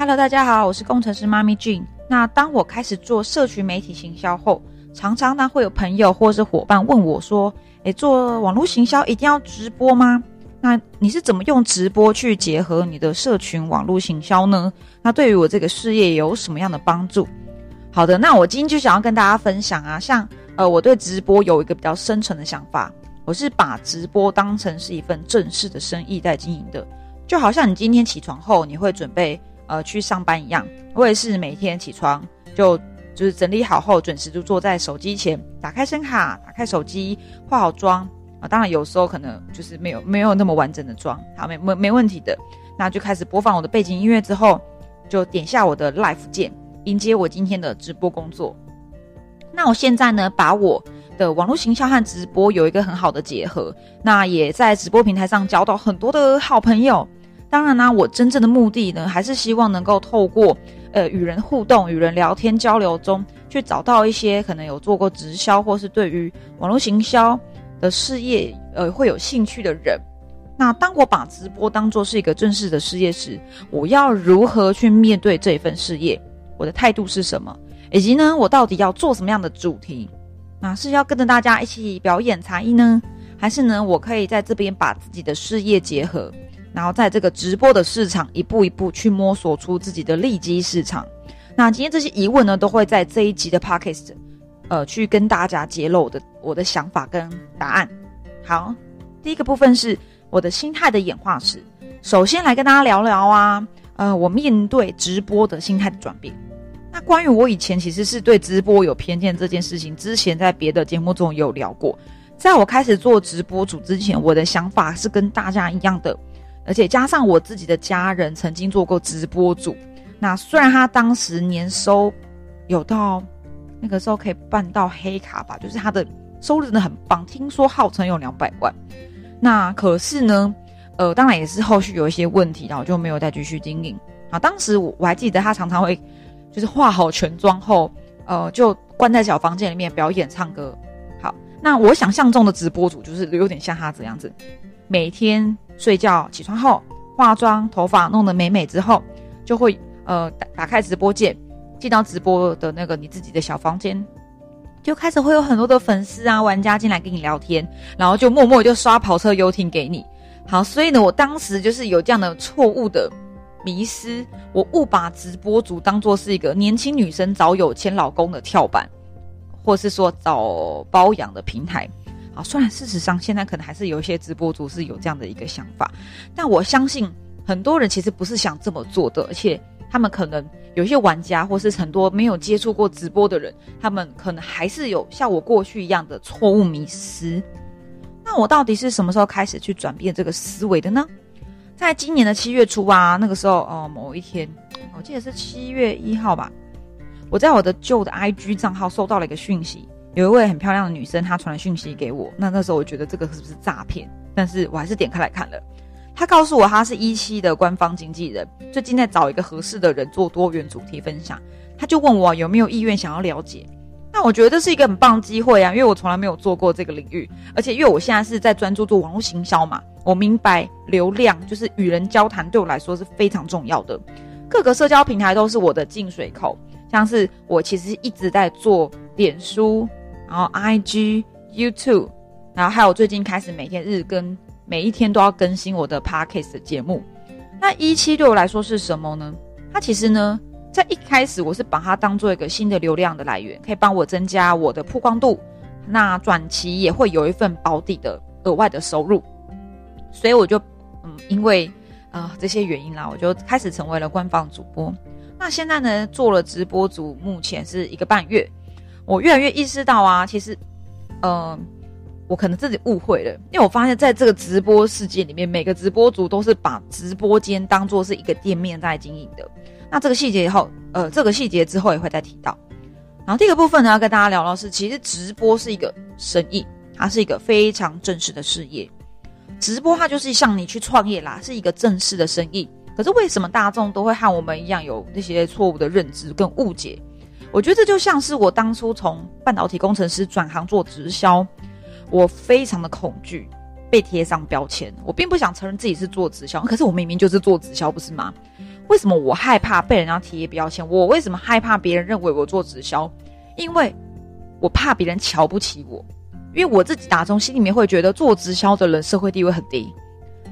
Hello，大家好，我是工程师妈咪 Jean。那当我开始做社群媒体行销后，常常呢会有朋友或是伙伴问我说：“诶，做网络行销一定要直播吗？那你是怎么用直播去结合你的社群网络行销呢？那对于我这个事业有什么样的帮助？”好的，那我今天就想要跟大家分享啊，像呃，我对直播有一个比较深层的想法，我是把直播当成是一份正式的生意在经营的，就好像你今天起床后你会准备。呃，去上班一样，我也是每天起床就就是整理好后，准时就坐在手机前，打开声卡，打开手机，化好妆啊。当然有时候可能就是没有没有那么完整的妆，好没没没问题的，那就开始播放我的背景音乐之后，就点下我的 Live 键，迎接我今天的直播工作。那我现在呢，把我的网络行销和直播有一个很好的结合，那也在直播平台上交到很多的好朋友。当然呢，我真正的目的呢，还是希望能够透过呃与人互动、与人聊天交流中，去找到一些可能有做过直销或是对于网络行销的事业呃会有兴趣的人。那当我把直播当做是一个正式的事业时，我要如何去面对这份事业？我的态度是什么？以及呢，我到底要做什么样的主题？那是要跟着大家一起表演才艺呢，还是呢，我可以在这边把自己的事业结合？然后在这个直播的市场一步一步去摸索出自己的利基市场。那今天这些疑问呢，都会在这一集的 podcast，呃，去跟大家揭露我的我的想法跟答案。好，第一个部分是我的心态的演化史。首先来跟大家聊聊啊，呃，我面对直播的心态的转变。那关于我以前其实是对直播有偏见这件事情，之前在别的节目中有聊过。在我开始做直播主之前，我的想法是跟大家一样的。而且加上我自己的家人曾经做过直播主，那虽然他当时年收有到那个时候可以办到黑卡吧，就是他的收入真的很棒，听说号称有两百万。那可是呢，呃，当然也是后续有一些问题，然后就没有再继续经营。啊，当时我我还记得他常常会就是化好全妆后，呃，就关在小房间里面表演唱歌。好，那我想象中的直播主就是有点像他这样子，每天。睡觉起床后化妆，头发弄得美美之后，就会呃打打开直播键，进到直播的那个你自己的小房间，就开始会有很多的粉丝啊玩家进来跟你聊天，然后就默默就刷跑车游艇给你。好，所以呢，我当时就是有这样的错误的迷失，我误把直播主当做是一个年轻女生找有钱老公的跳板，或是说找包养的平台。啊，虽然事实上现在可能还是有一些直播主是有这样的一个想法，但我相信很多人其实不是想这么做的，而且他们可能有一些玩家或是很多没有接触过直播的人，他们可能还是有像我过去一样的错误迷失。那我到底是什么时候开始去转变这个思维的呢？在今年的七月初啊，那个时候哦，某一天，我记得是七月一号吧，我在我的旧的 IG 账号收到了一个讯息。有一位很漂亮的女生，她传了讯息给我。那那时候我觉得这个是不是诈骗？但是我还是点开来看了。她告诉我，她是一期的官方经纪人，最近在找一个合适的人做多元主题分享。她就问我有没有意愿想要了解。那我觉得这是一个很棒机会啊，因为我从来没有做过这个领域，而且因为我现在是在专注做网络行销嘛，我明白流量就是与人交谈对我来说是非常重要的。各个社交平台都是我的进水口，像是我其实一直在做脸书。然后，I G、YouTube，然后还有最近开始每天日更，每一天都要更新我的 Podcast 节目。那一期对我来说是什么呢？它其实呢，在一开始我是把它当做一个新的流量的来源，可以帮我增加我的曝光度。那短期也会有一份保底的额外的收入。所以我就，嗯，因为啊这些原因啦，我就开始成为了官方主播。那现在呢，做了直播组，目前是一个半月。我越来越意识到啊，其实，呃，我可能自己误会了，因为我发现在这个直播世界里面，每个直播主都是把直播间当做是一个店面在经营的。那这个细节以后，呃，这个细节之后也会再提到。然后第二个部分呢，要跟大家聊到是，其实直播是一个生意，它是一个非常正式的事业。直播它就是像你去创业啦，是一个正式的生意。可是为什么大众都会和我们一样有那些错误的认知跟误解？我觉得这就像是我当初从半导体工程师转行做直销，我非常的恐惧被贴上标签。我并不想承认自己是做直销，可是我明明就是做直销，不是吗？为什么我害怕被人家贴标签？我为什么害怕别人认为我做直销？因为我怕别人瞧不起我，因为我自己打从心里面会觉得做直销的人社会地位很低，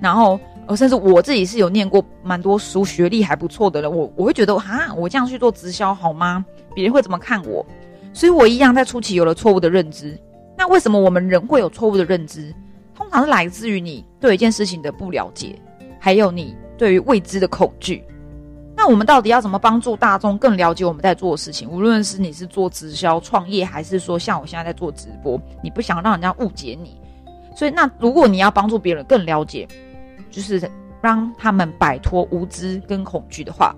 然后呃，甚至我自己是有念过蛮多书、学历还不错的人，我我会觉得啊，我这样去做直销好吗？别人会怎么看我？所以我一样在初期有了错误的认知。那为什么我们人会有错误的认知？通常是来自于你对一件事情的不了解，还有你对于未知的恐惧。那我们到底要怎么帮助大众更了解我们在做的事情？无论是你是做直销创业，还是说像我现在在做直播，你不想让人家误解你，所以那如果你要帮助别人更了解，就是让他们摆脱无知跟恐惧的话，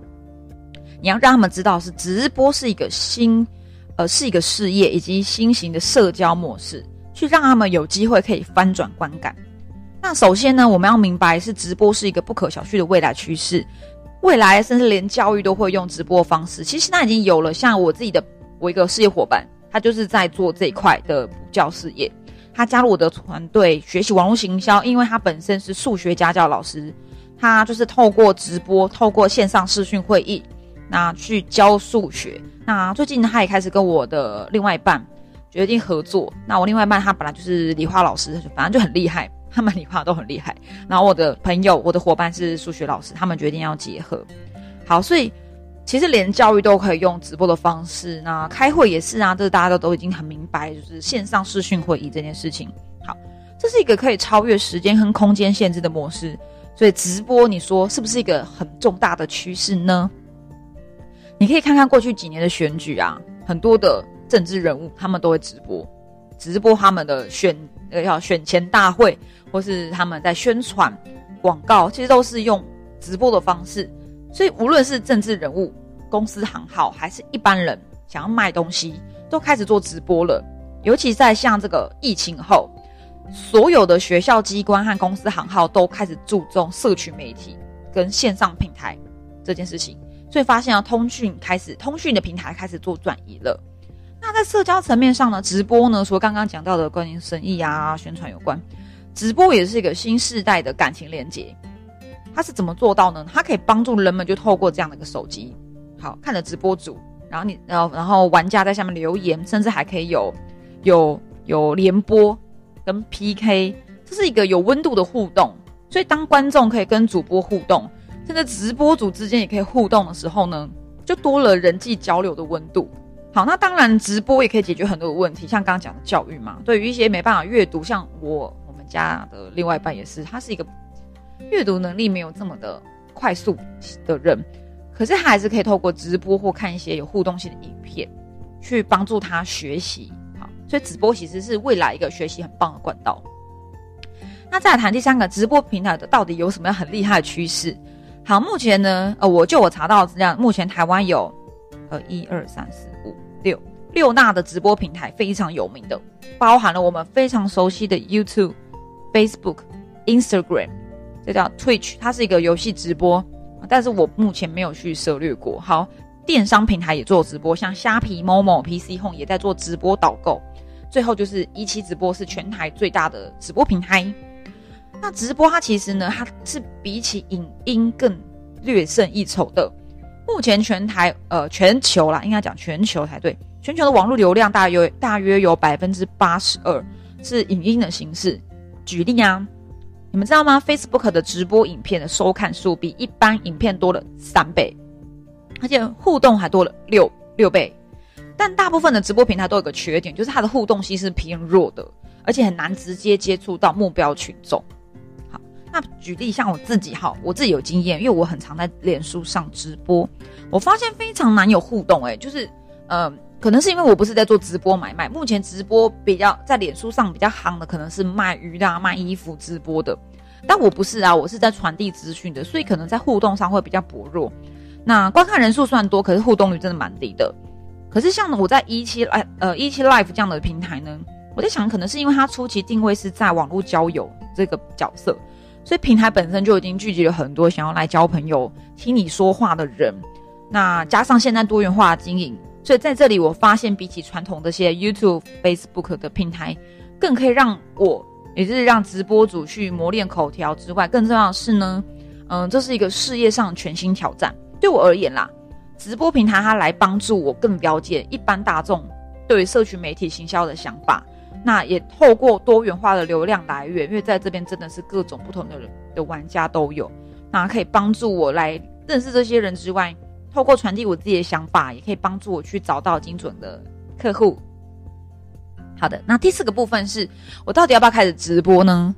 你要让他们知道是直播是一个新，呃，是一个事业以及新型的社交模式，去让他们有机会可以翻转观感。那首先呢，我们要明白是直播是一个不可小觑的未来趋势。未来甚至连教育都会用直播方式，其实现在已经有了。像我自己的我一个事业伙伴，他就是在做这一块的补教事业。他加入我的团队学习网络行销，因为他本身是数学家教老师，他就是透过直播、透过线上视讯会议，那去教数学。那最近他也开始跟我的另外一半决定合作。那我另外一半他本来就是理化老师，反正就很厉害。他们理化都很厉害，然后我的朋友、我的伙伴是数学老师，他们决定要结合。好，所以其实连教育都可以用直播的方式，那开会也是啊，这大家都都已经很明白，就是线上视讯会议这件事情。好，这是一个可以超越时间和空间限制的模式，所以直播你说是不是一个很重大的趋势呢？你可以看看过去几年的选举啊，很多的政治人物他们都会直播，直播他们的选呃要选前大会。或是他们在宣传广告，其实都是用直播的方式。所以无论是政治人物、公司行号，还是一般人想要卖东西，都开始做直播了。尤其在像这个疫情后，所有的学校机关和公司行号都开始注重社群媒体跟线上平台这件事情。所以发现啊，通讯开始，通讯的平台开始做转移了。那在社交层面上呢，直播呢，说刚刚讲到的关于生意啊、宣传有关。直播也是一个新时代的感情连接，它是怎么做到呢？它可以帮助人们就透过这样的一个手机，好看着直播组，然后你，然后然后玩家在下面留言，甚至还可以有有有联播跟 PK，这是一个有温度的互动。所以当观众可以跟主播互动，甚至直播组之间也可以互动的时候呢，就多了人际交流的温度。好，那当然直播也可以解决很多的问题，像刚刚讲的教育嘛，对于一些没办法阅读，像我我们。家的另外一半也是，他是一个阅读能力没有这么的快速的人，可是他还是可以透过直播或看一些有互动性的影片，去帮助他学习。好，所以直播其实是未来一个学习很棒的管道。那再谈第三个直播平台的到底有什么样很厉害的趋势？好，目前呢，呃，我就我查到资料，目前台湾有呃一二三四五六六大的直播平台非常有名的，包含了我们非常熟悉的 YouTube。Facebook、Instagram，这叫 Twitch，它是一个游戏直播，但是我目前没有去涉略过。好，电商平台也做直播，像虾皮、某某、PC Home 也在做直播导购。最后就是一期直播是全台最大的直播平台。那直播它其实呢，它是比起影音更略胜一筹的。目前全台呃全球啦，应该讲全球才对，全球的网络流量大约大约有百分之八十二是影音的形式。举例啊，你们知道吗？Facebook 的直播影片的收看数比一般影片多了三倍，而且互动还多了六六倍。但大部分的直播平台都有个缺点，就是它的互动性是偏弱的，而且很难直接接触到目标群众。好，那举例像我自己，哈，我自己有经验，因为我很常在脸书上直播，我发现非常难有互动，诶，就是，嗯。可能是因为我不是在做直播买卖，目前直播比较在脸书上比较夯的，可能是卖鱼的、卖衣服直播的，但我不是啊，我是在传递资讯的，所以可能在互动上会比较薄弱。那观看人数虽然多，可是互动率真的蛮低的。可是像我在一期呃一期 life 这样的平台呢，我在想，可能是因为它初期定位是在网络交友这个角色，所以平台本身就已经聚集了很多想要来交朋友、听你说话的人。那加上现在多元化经营。所以在这里，我发现比起传统这些 YouTube、Facebook 的平台，更可以让我，也就是让直播主去磨练口条之外，更重要的是呢，嗯，这是一个事业上全新挑战。对我而言啦，直播平台它来帮助我更了解一般大众对于社群媒体行销的想法。那也透过多元化的流量来源，因为在这边真的是各种不同的人的玩家都有，那可以帮助我来认识这些人之外，透过传递我自己的想法，也可以帮助我去找到精准的客户。好的，那第四个部分是我到底要不要开始直播呢？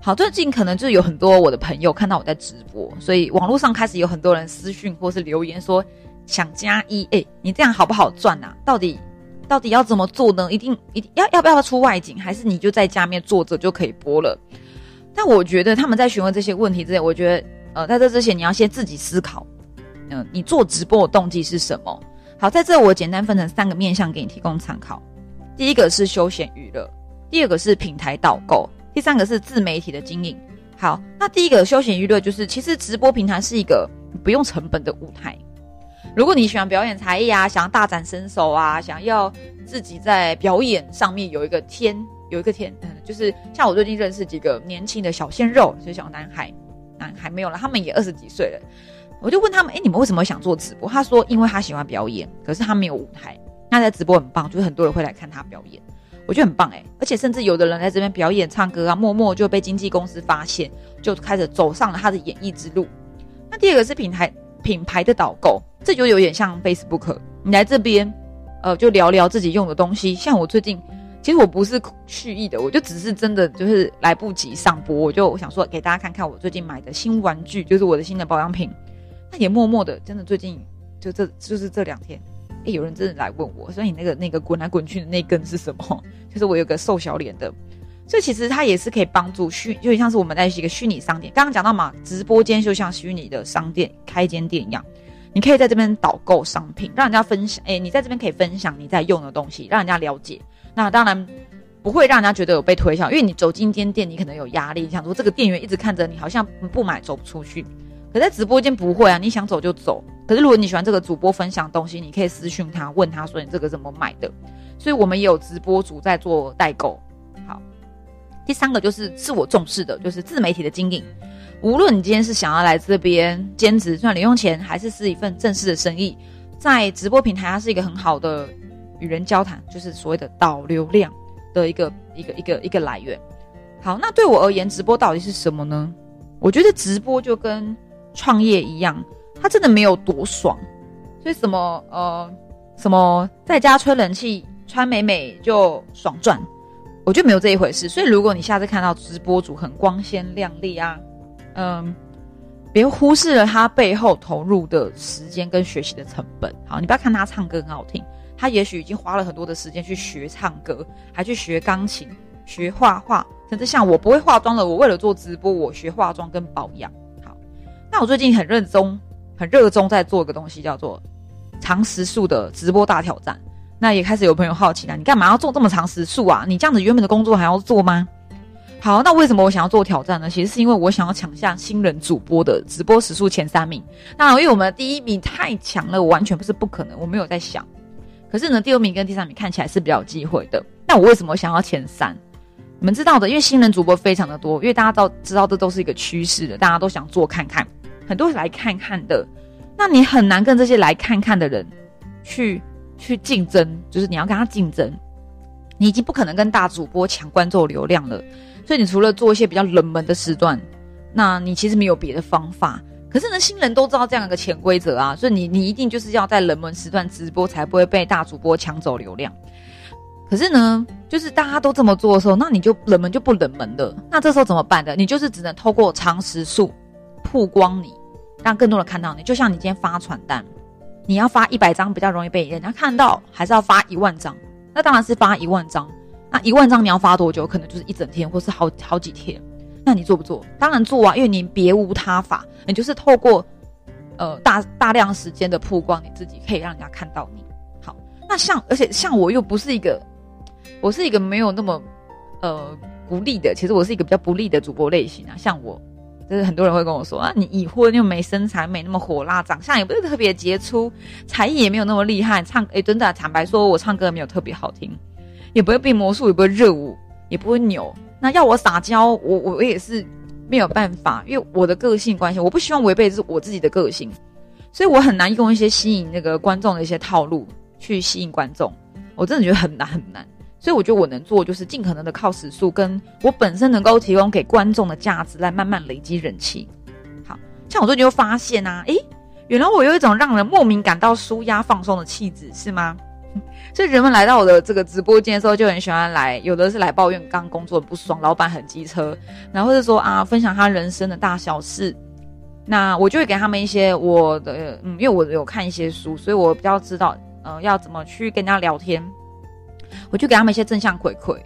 好，最近可能就是有很多我的朋友看到我在直播，所以网络上开始有很多人私讯或是留言说想加一，哎，你这样好不好赚啊？到底到底要怎么做呢？一定一定要要不要出外景，还是你就在家面坐着就可以播了？但我觉得他们在询问这些问题之前，我觉得呃，在这之前你要先自己思考，你做直播的动机是什么？好，在这我简单分成三个面向给你提供参考。第一个是休闲娱乐，第二个是平台导购，第三个是自媒体的经营。好，那第一个休闲娱乐就是，其实直播平台是一个不用成本的舞台。如果你喜欢表演才艺啊，想要大展身手啊，想要自己在表演上面有一个天，有一个天，嗯，就是像我最近认识几个年轻的小鲜肉，就是小男孩，男孩没有了，他们也二十几岁了。我就问他们，哎，你们为什么想做直播？他说，因为他喜欢表演，可是他没有舞台。那在直播很棒，就是很多人会来看他表演，我觉得很棒哎。而且甚至有的人在这边表演唱歌啊，默默就被经纪公司发现，就开始走上了他的演艺之路。那第二个是品牌品牌的导购，这就有点像 Facebook，你来这边，呃，就聊聊自己用的东西。像我最近，其实我不是蓄意的，我就只是真的就是来不及上播，我就想说给大家看看我最近买的新玩具，就是我的新的保养品。那也默默的，真的最近就这就是这两天。哎，有人真的来问我，说你那个那个滚来滚去的那根是什么？就是我有个瘦小脸的，所以其实它也是可以帮助虚，就像是我们在一个虚拟商店。刚刚讲到嘛，直播间就像虚拟的商店，开间店一样，你可以在这边导购商品，让人家分享。哎，你在这边可以分享你在用的东西，让人家了解。那当然不会让人家觉得有被推销，因为你走进间店，你可能有压力，想说这个店员一直看着你，好像不买走不出去。可在直播间不会啊，你想走就走。可是如果你喜欢这个主播分享的东西，你可以私讯他，问他说你这个怎么买的。所以我们也有直播主在做代购。好，第三个就是自我重视的，就是自媒体的经营。无论你今天是想要来这边兼职赚零用钱，还是是一份正式的生意，在直播平台它是一个很好的与人交谈，就是所谓的导流量的一个一个一个一个来源。好，那对我而言，直播到底是什么呢？我觉得直播就跟创业一样，他真的没有多爽，所以什么呃什么在家吹冷气穿美美就爽赚，我就没有这一回事。所以如果你下次看到直播主很光鲜亮丽啊，嗯，别忽视了他背后投入的时间跟学习的成本。好，你不要看他唱歌很好听，他也许已经花了很多的时间去学唱歌，还去学钢琴、学画画，甚至像我不会化妆了，我为了做直播，我学化妆跟保养。那我最近很热衷、很热衷在做一个东西，叫做长时数的直播大挑战。那也开始有朋友好奇了，你干嘛要做这么长时数啊？你这样子原本的工作还要做吗？好，那为什么我想要做挑战呢？其实是因为我想要抢下新人主播的直播时数前三名。那因为我们第一名太强了，我完全不是不可能，我没有在想。可是呢，第二名跟第三名看起来是比较有机会的。那我为什么想要前三？你们知道的，因为新人主播非常的多，因为大家都知道这都是一个趋势的，大家都想做看看。很多来看看的，那你很难跟这些来看看的人去去竞争，就是你要跟他竞争，你已经不可能跟大主播抢观众流量了。所以你除了做一些比较冷门的时段，那你其实没有别的方法。可是呢，新人都知道这样一个潜规则啊，所以你你一定就是要在冷门时段直播，才不会被大主播抢走流量。可是呢，就是大家都这么做的时候，那你就冷门就不冷门的，那这时候怎么办的？你就是只能透过常识数。曝光你，让更多人看到你。就像你今天发传单，你要发一百张比较容易被人家看到，还是要发一万张？那当然是发一万张。那一万张你要发多久？可能就是一整天，或是好好几天。那你做不做？当然做啊，因为你别无他法。你就是透过呃大大量时间的曝光，你自己可以让人家看到你。好，那像而且像我又不是一个，我是一个没有那么呃不利的，其实我是一个比较不利的主播类型啊，像我。就是很多人会跟我说啊，你已婚又没身材，没那么火辣，长相也不是特别杰出，才艺也没有那么厉害，唱诶，真的坦白说，我唱歌没有特别好听，也不会变魔术，也不会热舞，也不会扭。那要我撒娇，我我也是没有办法，因为我的个性关系，我不希望违背是我自己的个性。所以我很难用一些吸引那个观众的一些套路去吸引观众，我真的觉得很难很难。所以我觉得我能做就是尽可能的靠时速，跟我本身能够提供给观众的价值来慢慢累积人气。好像我最近又发现啊，诶，原来我有一种让人莫名感到舒压放松的气质，是吗？所以人们来到我的这个直播间的时候，就很喜欢来，有的是来抱怨刚工作不爽，老板很机车，然后是说啊，分享他人生的大小事。那我就会给他们一些我的，嗯，因为我有看一些书，所以我比较知道，呃，要怎么去跟人家聊天。我就给他们一些正向回馈，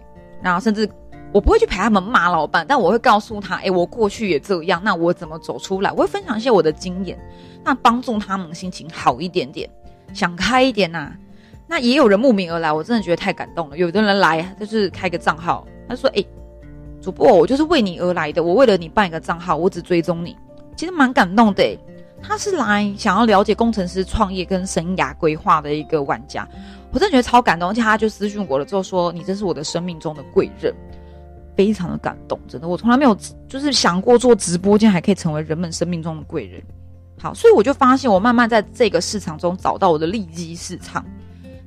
然后甚至我不会去陪他们骂老板，但我会告诉他，哎，我过去也这样，那我怎么走出来？我会分享一些我的经验，那帮助他们心情好一点点，想开一点呐。那也有人慕名而来，我真的觉得太感动了。有的人来就是开个账号，他说，哎，主播，我就是为你而来的，我为了你办一个账号，我只追踪你，其实蛮感动的。他是来想要了解工程师创业跟生涯规划的一个玩家。我真的觉得超感动，而且他就私讯我了之后说：“你真是我的生命中的贵人，非常的感动。”真的，我从来没有就是想过做直播间还可以成为人们生命中的贵人。好，所以我就发现我慢慢在这个市场中找到我的利基市场。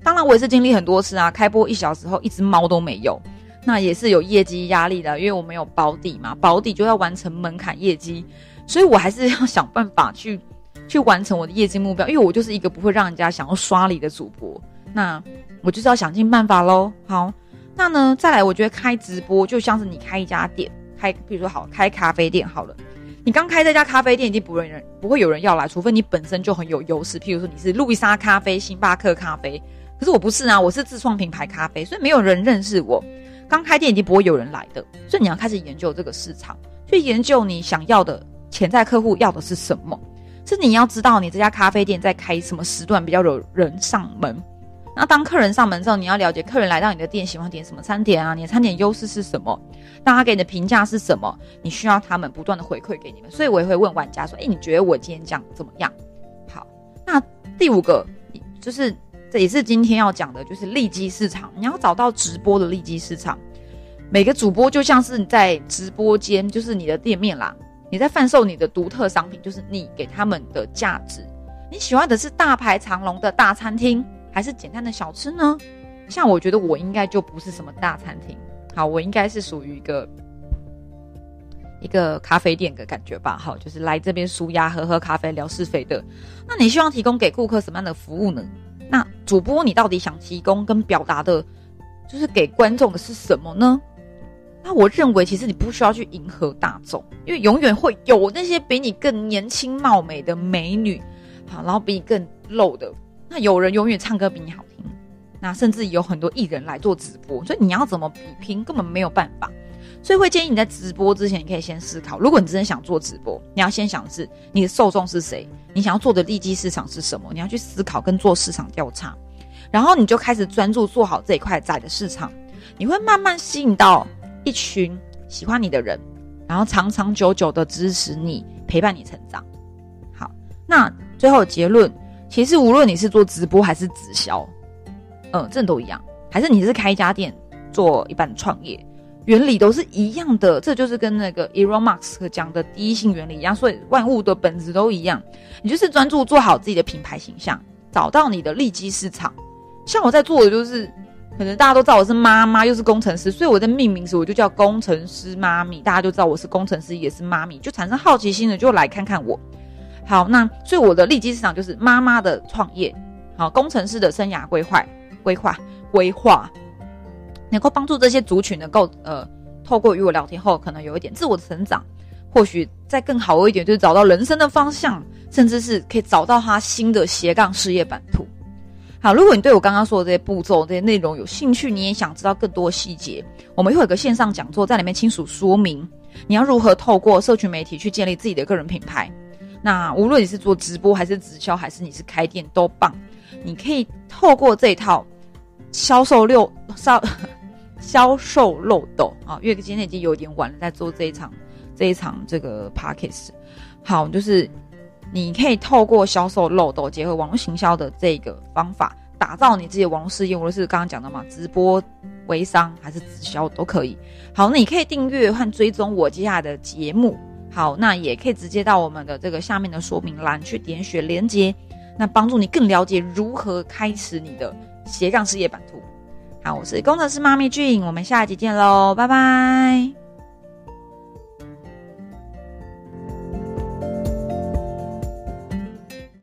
当然，我也是经历很多次啊，开播一小时后一只猫都没有，那也是有业绩压力的，因为我没有保底嘛，保底就要完成门槛业绩，所以我还是要想办法去去完成我的业绩目标，因为我就是一个不会让人家想要刷礼的主播。那我就是要想尽办法喽。好，那呢，再来，我觉得开直播就像是你开一家店，开，比如说好开咖啡店好了。你刚开这家咖啡店，一定不会人不会有人要来，除非你本身就很有优势。譬如说你是路易莎咖啡、星巴克咖啡，可是我不是啊，我是自创品牌咖啡，所以没有人认识我。刚开店一定不会有人来的，所以你要开始研究这个市场，去研究你想要的潜在客户要的是什么，是你要知道你这家咖啡店在开什么时段比较有人上门。那当客人上门之后，你要了解客人来到你的店喜欢点什么餐点啊？你的餐点优势是什么？大家给你的评价是什么？你需要他们不断的回馈给你们。所以我也会问玩家说：“哎，你觉得我今天这样怎么样？”好，那第五个就是这也是今天要讲的，就是利基市场。你要找到直播的利基市场。每个主播就像是你在直播间，就是你的店面啦。你在贩售你的独特商品，就是你给他们的价值。你喜欢的是大排长龙的大餐厅。还是简单的小吃呢？像我觉得我应该就不是什么大餐厅，好，我应该是属于一个一个咖啡店的感觉吧，好，就是来这边舒压、喝喝咖啡、聊是非的。那你希望提供给顾客什么样的服务呢？那主播你到底想提供跟表达的，就是给观众的是什么呢？那我认为其实你不需要去迎合大众，因为永远会有那些比你更年轻貌美的美女，好，然后比你更露的。那有人永远唱歌比你好听，那甚至有很多艺人来做直播，所以你要怎么比拼根本没有办法。所以会建议你在直播之前，你可以先思考，如果你真的想做直播，你要先想的是你的受众是谁，你想要做的利基市场是什么，你要去思考跟做市场调查，然后你就开始专注做好这一块窄的市场，你会慢慢吸引到一群喜欢你的人，然后长长久久的支持你，陪伴你成长。好，那最后结论。其实无论你是做直播还是直销，嗯，这都一样。还是你是开一家店做一般的创业，原理都是一样的。这就是跟那个 Elon Musk 讲的第一性原理一样，所以万物的本质都一样。你就是专注做好自己的品牌形象，找到你的利基市场。像我在做的就是，可能大家都知道我是妈妈，又是工程师，所以我在命名时我就叫工程师妈咪，大家就知道我是工程师也是妈咪，就产生好奇心的就来看看我。好，那所以我的利基市场就是妈妈的创业，好，工程师的生涯规划，规划，规划，能够帮助这些族群能够呃，透过与我聊天后，可能有一点自我的成长，或许再更好一点，就是找到人生的方向，甚至是可以找到他新的斜杠事业版图。好，如果你对我刚刚说的这些步骤、这些内容有兴趣，你也想知道更多细节，我们会有个线上讲座，在里面清楚说明你要如何透过社群媒体去建立自己的个人品牌。那无论你是做直播还是直销，还是你是开店都棒，你可以透过这一套销售六销 销售漏斗啊，因为今天已经有点晚了，在做这一场这一场这个 p a c k a g e 好，就是你可以透过销售漏斗，结合网络行销的这个方法，打造你自己的网络事业，无论是刚刚讲的嘛，直播、微商还是直销都可以。好，那你可以订阅和追踪我接下来的节目。好，那也可以直接到我们的这个下面的说明栏去点选连接，那帮助你更了解如何开始你的斜杠事业版图。好，我是工程师妈咪俊，我们下一集见喽，拜拜。